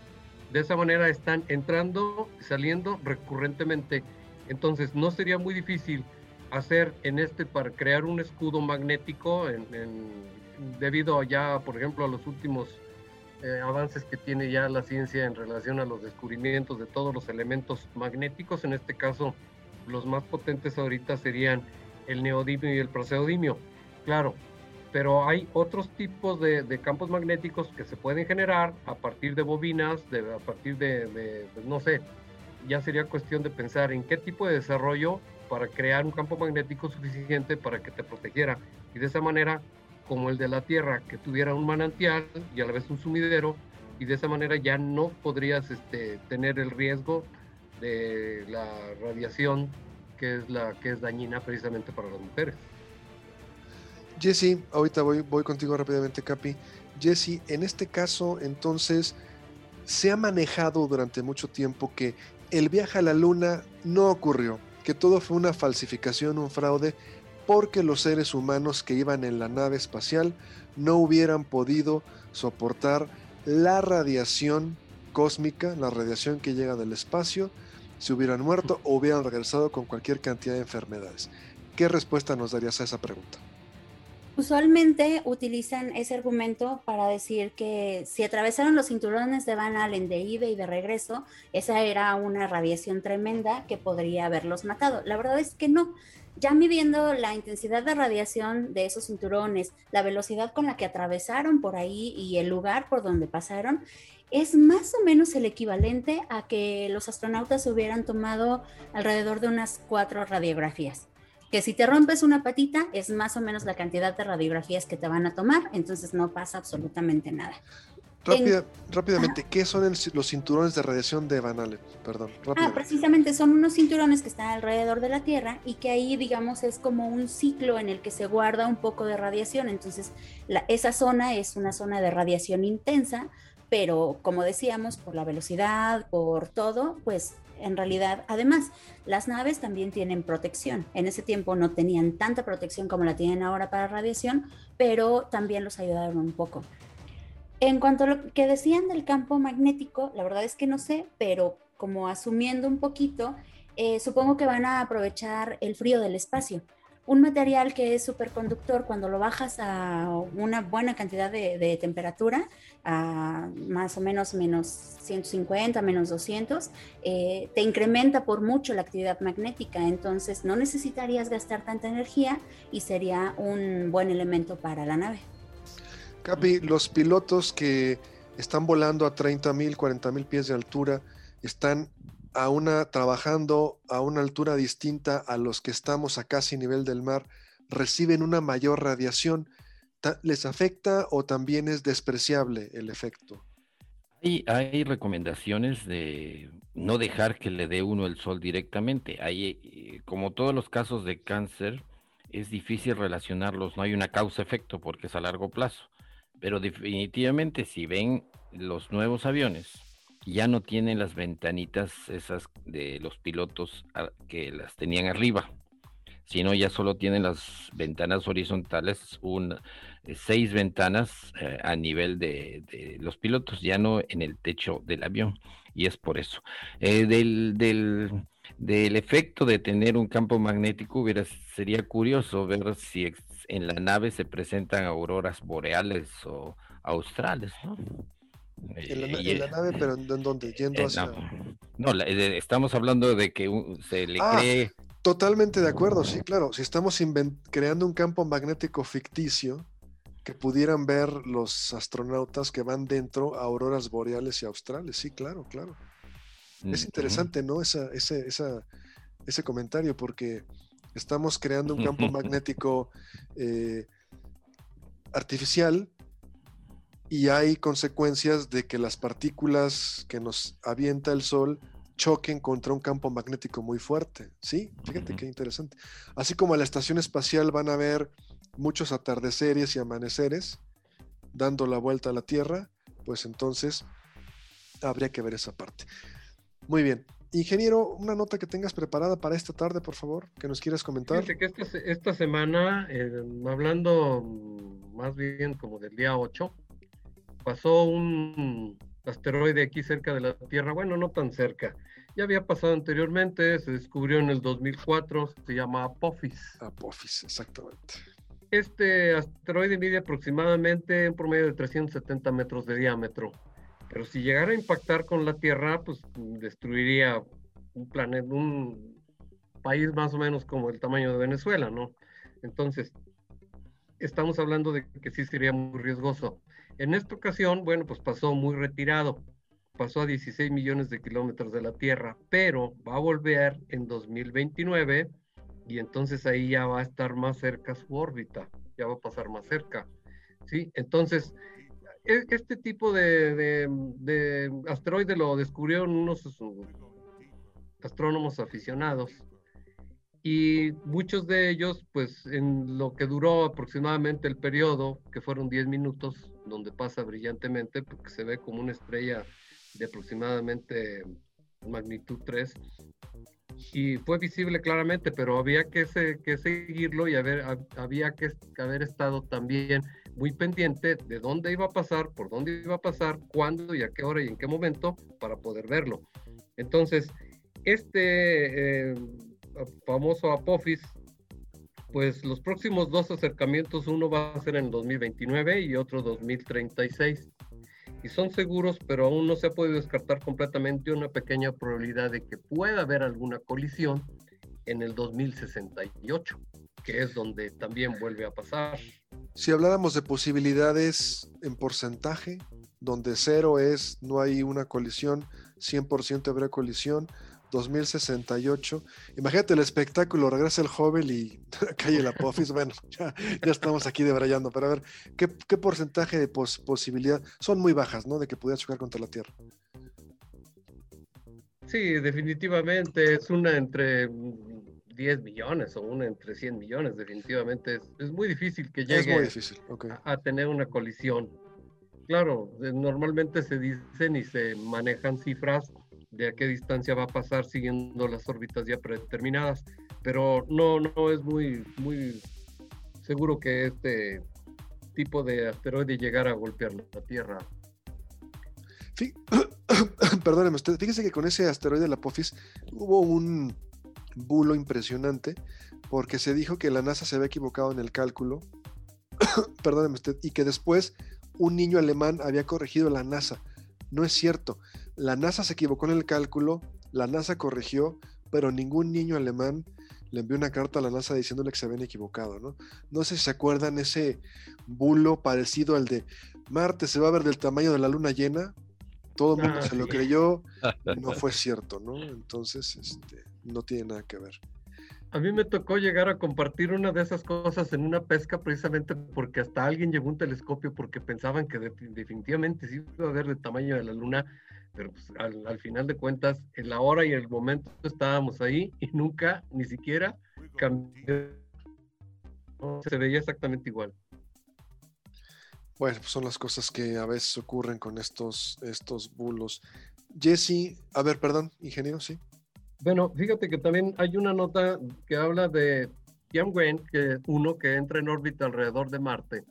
De esa manera están entrando y saliendo recurrentemente. Entonces no sería muy difícil hacer en este para crear un escudo magnético en, debido ya, por ejemplo, a los últimos eh, avances que tiene ya la ciencia en relación a los descubrimientos de todos los elementos magnéticos. En este caso, los más potentes ahorita serían el neodimio y el proseodimio. Claro, pero hay otros tipos de, campos magnéticos que se pueden generar a partir de bobinas, a partir de, pues, no sé, ya sería cuestión de pensar en qué tipo de desarrollo para crear un campo magnético suficiente para que te protegiera. Y de esa manera como el de la Tierra, que tuviera un manantial y a la vez un sumidero, y de esa manera ya no podrías este, tener el riesgo de la radiación que es la que es dañina precisamente para las mujeres. Jesse, ahorita voy, voy contigo rápidamente, Capi. Jesse, en este caso, entonces, se ha manejado durante mucho tiempo que el viaje a la Luna no ocurrió, que todo fue una falsificación, un fraude, porque los seres humanos que iban en la nave espacial no hubieran podido soportar la radiación cósmica, la radiación que llega del espacio, se hubieran muerto o hubieran regresado con cualquier cantidad de enfermedades. ¿Qué respuesta nos darías a esa pregunta? Usualmente utilizan ese argumento para decir que si atravesaron los cinturones de Van Allen de ida y de regreso, esa era una radiación tremenda que podría haberlos matado. La verdad es que no ya midiendo la intensidad de radiación de esos cinturones, la velocidad con la que atravesaron por ahí y el lugar por donde pasaron, es más o menos el equivalente a que los astronautas hubieran tomado alrededor de unas cuatro radiografías. Que si te rompes una patita es más o menos la cantidad de radiografías que te van a tomar, entonces no pasa absolutamente nada rápidamente, ¿qué son los cinturones de radiación de Van Allen? Perdón. Ah, precisamente son unos cinturones que están alrededor de la Tierra y que ahí, digamos, es como un ciclo en el que se guarda un poco de radiación. Entonces, esa zona es una zona de radiación intensa, pero como decíamos, por la velocidad, por todo, pues en realidad, además, las naves también tienen protección. En ese tiempo no tenían tanta protección como la tienen ahora para radiación, pero también los ayudaron un poco. En cuanto a lo que decían del campo magnético, la verdad es que no sé, pero como asumiendo un poquito, eh, supongo que van a aprovechar el frío del espacio. Un material que es superconductor, cuando lo bajas a una buena cantidad de, temperatura, a más o menos menos 150, menos 200, eh, te incrementa por mucho la actividad magnética. Entonces no necesitarías gastar tanta energía y sería un buen elemento para la nave. Capi, los pilotos que están volando a 30 mil, 40 mil pies de altura están a una, trabajando a una altura distinta a los que estamos a casi nivel del mar, reciben una mayor radiación. ¿Les afecta o también es despreciable el efecto? Hay, recomendaciones de no dejar que le dé uno el sol directamente. Eh, como todos los casos de cáncer, es difícil relacionarlos, no hay una causa-efecto porque es a largo plazo. Pero definitivamente si ven los nuevos aviones, ya no tienen las ventanitas esas de los pilotos que las tenían arriba, sino ya solo tienen las ventanas horizontales, eh, seis ventanas eh, a nivel de, los pilotos, ya no en el techo del avión, y es por eso. Eh, del, del, del, efecto de tener un campo magnético, sería curioso ver si en la nave se presentan auroras boreales o australes, ¿no? En la, nave, pero ¿en dónde? Yendo hacia... No, estamos hablando de que se le ah, cree... Totalmente de acuerdo, sí, claro. Si estamos creando un campo magnético ficticio que pudieran ver los astronautas que van dentro a auroras boreales y australes, sí, claro, claro. Es interesante, ¿no? Esa, ese, esa, ese comentario, porque Estamos creando un campo magnético eh, artificial y hay consecuencias de que las partículas que nos avienta el Sol choquen contra un campo magnético muy fuerte. Sí, fíjate qué interesante. Así como a la estación espacial van a haber muchos atardeceres y amaneceres dando la vuelta a la Tierra, pues entonces habría que ver esa parte. Muy bien. ingeniero, una nota que tengas preparada para esta tarde, por favor, que nos quieras comentar. que esta, esta semana, eh, hablando más bien como del día 8, pasó un asteroide aquí cerca de la Tierra, bueno, no tan cerca, ya había pasado anteriormente, se descubrió en el 2004, se llama Apophis. Apophis, exactamente. Este asteroide mide aproximadamente un promedio de 370 metros de diámetro, pero si llegara a impactar con la Tierra, pues destruiría un planeta, un país más o menos como el tamaño de Venezuela, ¿no? Entonces, estamos hablando de que sí sería muy riesgoso. En esta ocasión, bueno, pues pasó muy retirado pasó a 16 millones de kilómetros de la Tierra, pero va a volver en 2029 y entonces ahí ya va a estar más cerca su órbita, ya va a pasar más cerca. ¿sí? Entonces, e, este tipo de, de, asteroide lo descubrieron unos astrónomos aficionados y muchos de ellos, pues en lo que duró aproximadamente el periodo, que fueron 10 minutos, donde pasa brillantemente, porque se ve como una estrella de aproximadamente magnitud 3 y fue visible claramente, pero había que, que seguirlo y haber, había que haber estado también muy pendiente de dónde iba a pasar, por dónde iba a pasar, cuándo y a qué hora y en qué momento para poder verlo. Entonces, este eh, famoso Apophis, pues los próximos dos acercamientos, uno va a ser en 2029 y otro 2036 y son seguros, pero aún no se ha podido descartar completamente una pequeña probabilidad de que pueda haber alguna colisión en el 2068, que es donde también vuelve a pasar. Si habláramos de posibilidades en porcentaje, donde cero es no hay una colisión, 100% habrá colisión, 2068. Imagínate el espectáculo, regresa el joven y cae el apófis. Bueno, ya, estamos aquí debrayando, pero a ver, ¿qué, porcentaje de posibilidad? Son muy bajas, ¿no? De que pudiera chocar contra la Tierra. Sí, definitivamente es una entre 10 millones o una entre 100 millones, definitivamente. Es, muy difícil que llegue a tener una colisión. Claro, normalmente se dicen y se manejan cifras de a qué distancia va a pasar siguiendo las órbitas ya predeterminadas, pero no, no es muy, muy seguro que este tipo de asteroide llegara a golpear la Tierra. Sí. Perdóneme usted, fíjese que con ese asteroide, la Apophis, hubo un bulo impresionante porque se dijo que la NASA se había equivocado en el cálculo, perdóneme usted, y que después un niño alemán había corregido la NASA. No es cierto. La NASA se equivocó en el cálculo, la NASA corrigió, pero ningún niño alemán le envió una carta a la NASA diciéndole que se habían equivocado, ¿no? No sé si se acuerdan ese bulo parecido al de Marte se va a ver del tamaño de la luna llena. Todo el mundo ah, se lo creyó, no fue cierto, ¿no? Entonces, este, no tiene nada que ver. A mí me tocó llegar a compartir una de esas cosas en una pesca precisamente porque hasta alguien llevó un telescopio porque pensaban que definitivamente sí iba a ver del tamaño de la luna pero pues, al, final de cuentas, en la hora y el momento estábamos ahí y nunca, ni siquiera cambió. Se veía exactamente igual. Bueno, pues son las cosas que a veces ocurren con estos, estos bulos. Jesse, a ver, perdón, ingeniero, sí. Bueno, fíjate que también hay una nota que habla de Tianwen, que uno que entra en órbita alrededor de Marte.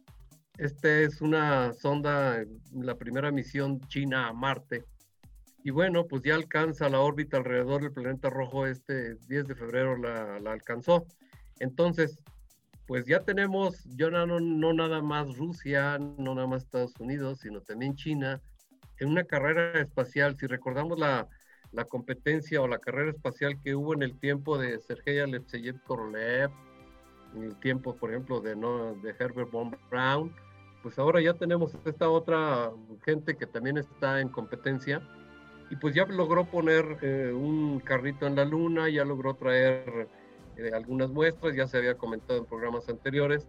Esta es una sonda, la primera misión china a Marte. Y bueno, pues ya alcanza la órbita alrededor del planeta rojo, este 10 de febrero la, alcanzó. Entonces, pues ya tenemos, ya no, no, nada más Rusia, no nada más Estados Unidos, sino también China, en una carrera espacial. Si recordamos la, la competencia o la carrera espacial que hubo en el tiempo de Sergei Alexeyev Korolev, en el tiempo, por ejemplo, de, ¿no? de Herbert von Braun, pues ahora ya tenemos esta otra gente que también está en competencia y pues ya logró poner eh, un carrito en la luna, ya logró traer eh, algunas muestras, ya se había comentado en programas anteriores.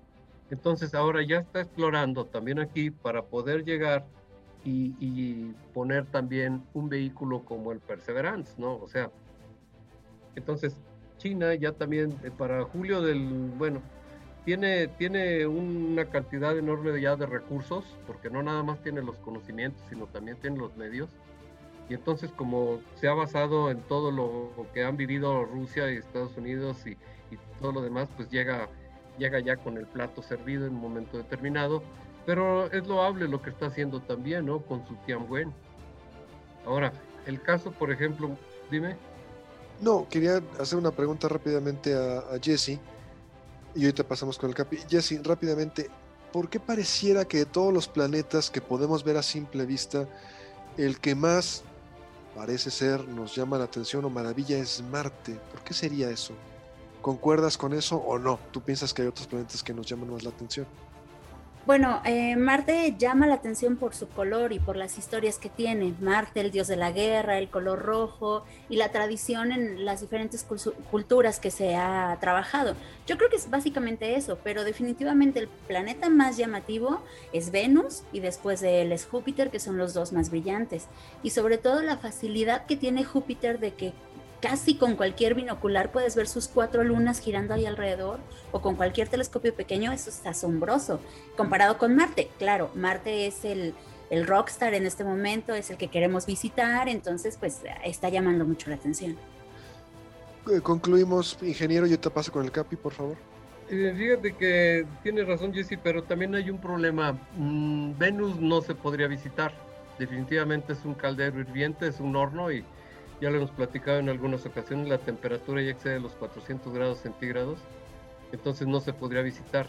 Entonces ahora ya está explorando también aquí para poder llegar y, poner también un vehículo como el Perseverance, ¿no? O sea, entonces China ya también eh, para julio del, bueno, tiene, tiene una cantidad enorme ya de recursos, porque no nada más tiene los conocimientos, sino también tiene los medios Y entonces como se ha basado en todo lo que han vivido Rusia y Estados Unidos y, todo lo demás, pues llega, llega ya con el plato servido en un momento determinado. Pero es loable lo que está haciendo también, ¿no? Con su Tianwen. Ahora, el caso, por ejemplo, dime. No, quería hacer una pregunta rápidamente a, a Jesse. Y ahorita pasamos con el Capi. Jesse, rápidamente, ¿por qué pareciera que de todos los planetas que podemos ver a simple vista, el que más parece ser, nos llama la atención o maravilla es Marte? ¿Por qué sería eso? ¿Concuerdas con eso o no? ¿Tú piensas que hay otros planetas que nos llaman más la atención? Bueno, eh, Marte llama la atención por su color y por las historias que tiene. Marte, el dios de la guerra, el color rojo y la tradición en las diferentes culturas que se ha trabajado. Yo creo que es básicamente eso, pero definitivamente el planeta más llamativo es Venus y después de él es Júpiter, que son los dos más brillantes. Y sobre todo la facilidad que tiene Júpiter de que casi con cualquier binocular puedes ver sus cuatro lunas girando ahí alrededor o con cualquier telescopio pequeño, eso es asombroso. Comparado con Marte, claro, Marte es el, el rockstar en este momento, es el que queremos visitar, entonces pues está llamando mucho la atención. Eh, concluimos, ingeniero, yo te paso con el Capi, por favor. Eh, fíjate que tiene razón Jesse, pero también hay un problema. Mm, Venus no se podría visitar. Definitivamente es un caldero hirviente, es un horno y ya lo hemos platicado en algunas ocasiones, la temperatura ya excede los 400 grados centígrados, entonces no se podría visitar.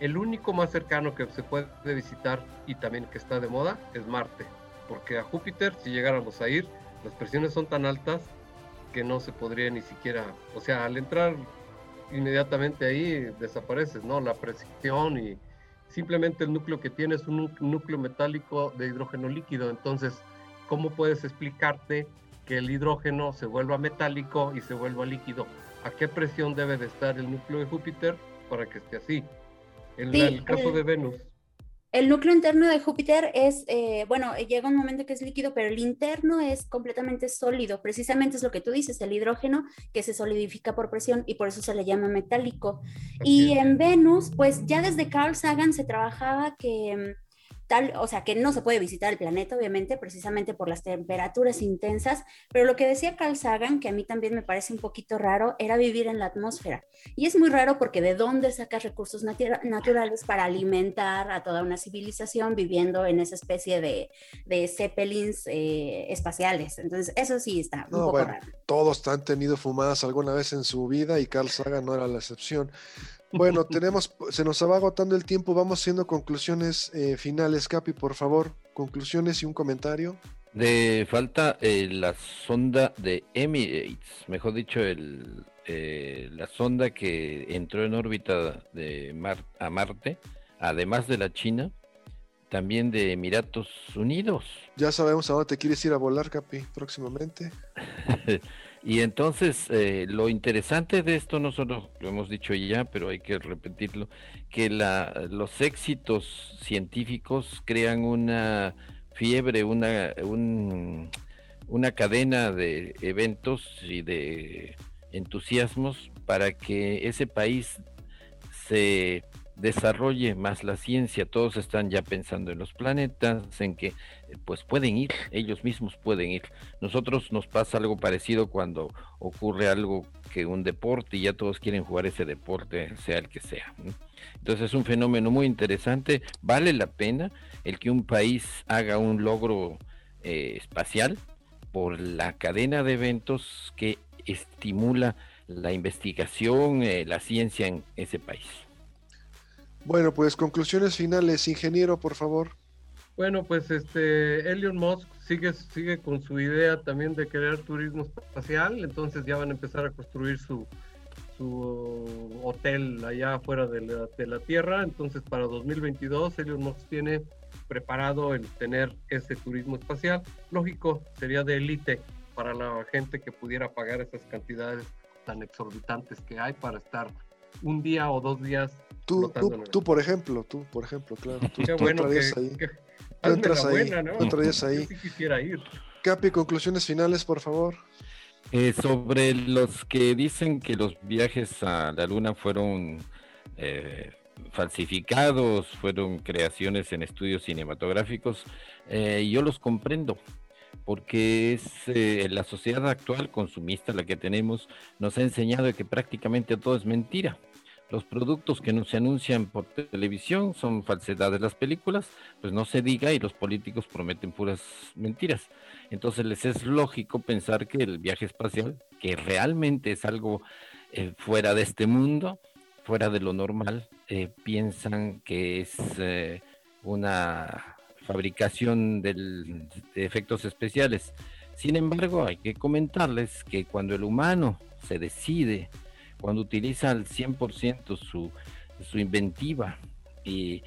El único más cercano que se puede visitar y también que está de moda es Marte, porque a Júpiter, si llegáramos a ir, las presiones son tan altas que no se podría ni siquiera, o sea, al entrar inmediatamente ahí desapareces, ¿no? La presión y simplemente el núcleo que tiene es un núcleo metálico de hidrógeno líquido, entonces, ¿cómo puedes explicarte que el hidrógeno se vuelva metálico y se vuelva líquido. ¿A qué presión debe de estar el núcleo de Júpiter para que esté así? En el caso de Venus. El núcleo interno de Júpiter es, eh, bueno, llega un momento que es líquido, pero el interno es completamente sólido. Precisamente es lo que tú dices, el hidrógeno que se solidifica por presión y por eso se le llama metálico. y en Venus, pues ya desde Carl Sagan se trabajaba que mm, tal, o sea, que no se puede visitar el planeta, obviamente, precisamente por las temperaturas intensas, pero lo que decía Carl Sagan, que a mí también me parece un poquito raro, era vivir en la atmósfera. Y es muy raro porque de dónde sacas recursos naturales para alimentar a toda una civilización viviendo en esa especie de, de zeppelins eh, espaciales. Entonces, eso sí está un poco raro. Todos han tenido fumadas alguna vez en su vida y Carl Sagan no era la excepción. Bueno, tenemos, se nos va agotando el tiempo, vamos haciendo conclusiones eh, finales. Capi, por favor, conclusiones y un comentario. De falta eh, la sonda de Emirates, mejor dicho, el, eh, la sonda que entró en órbita de Mar a Marte, además de la China, también de Emiratos Unidos. Ya sabemos a dónde te quieres ir a volar, Capi, próximamente. Y entonces, eh, lo interesante de esto, nosotros lo hemos dicho ya, pero hay que repetirlo, que la, los éxitos científicos crean una fiebre, una, una cadena de eventos y de entusiasmos para que ese país se desarrolle más la ciencia, todos están ya pensando en los planetas, en que pues pueden ir, ellos mismos pueden ir. Nosotros nos pasa algo parecido cuando ocurre algo que un deporte y ya todos quieren jugar ese deporte, sea el que sea. Entonces es un fenómeno muy interesante, vale la pena el que un país haga un logro eh, espacial por la cadena de eventos que estimula la investigación, eh, la ciencia en ese país. Bueno, pues conclusiones finales, ingeniero, por favor. Bueno, pues este Elon Musk sigue, sigue con su idea también de crear turismo espacial, entonces ya van a empezar a construir su, su hotel allá afuera de la, de la Tierra, entonces para 2022 Elon Musk tiene preparado el tener ese turismo espacial. Lógico, sería de élite para la gente que pudiera pagar esas cantidades tan exorbitantes que hay para estar un día o dos días Tú, tú, por ejemplo, tú, por ejemplo, claro. Tú, Qué bueno que, ahí. Que, tú entras ahí. Buena, ¿no? Tú ahí. Yo sí quisiera ir. Capi, conclusiones finales, por favor. Eh, sobre los que dicen que los viajes a la Luna fueron eh, falsificados, fueron creaciones en estudios cinematográficos, eh, yo los comprendo, porque es eh, la sociedad actual consumista, la que tenemos, nos ha enseñado que prácticamente todo es mentira. Los productos que se anuncian por televisión son falsedades. Las películas, pues no se diga y los políticos prometen puras mentiras. Entonces les es lógico pensar que el viaje espacial, que realmente es algo eh, fuera de este mundo, fuera de lo normal, eh, piensan que es una fabricación de efectos especiales. Sin embargo, hay que comentarles que cuando el humano se decide, cuando utiliza al 100% su, su inventiva y,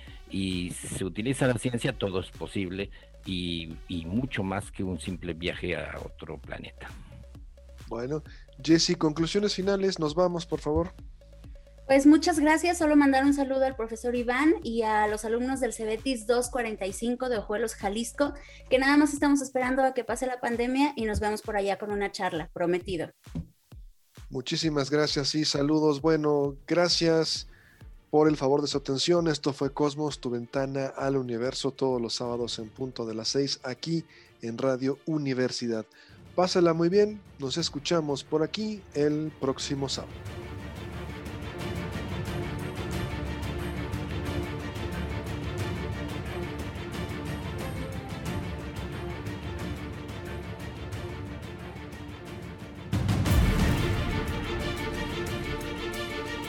se utiliza la ciencia, todo es posible y, y mucho más que un simple viaje a otro planeta. Bueno, Jesse, conclusiones finales, nos vamos, por favor. Pues muchas gracias. Solo mandar un saludo al profesor Iván y a los alumnos del Cebetis 245 de Ojuelos, Jalisco, que nada más estamos esperando a que pase la pandemia y nos vemos por allá con una charla, prometido. Muchísimas gracias y saludos. Bueno, gracias por el favor de su atención. Esto fue Cosmos, tu ventana al universo, todos los sábados en punto de las 6 aquí en Radio Universidad. Pásala muy bien, nos escuchamos por aquí el próximo sábado.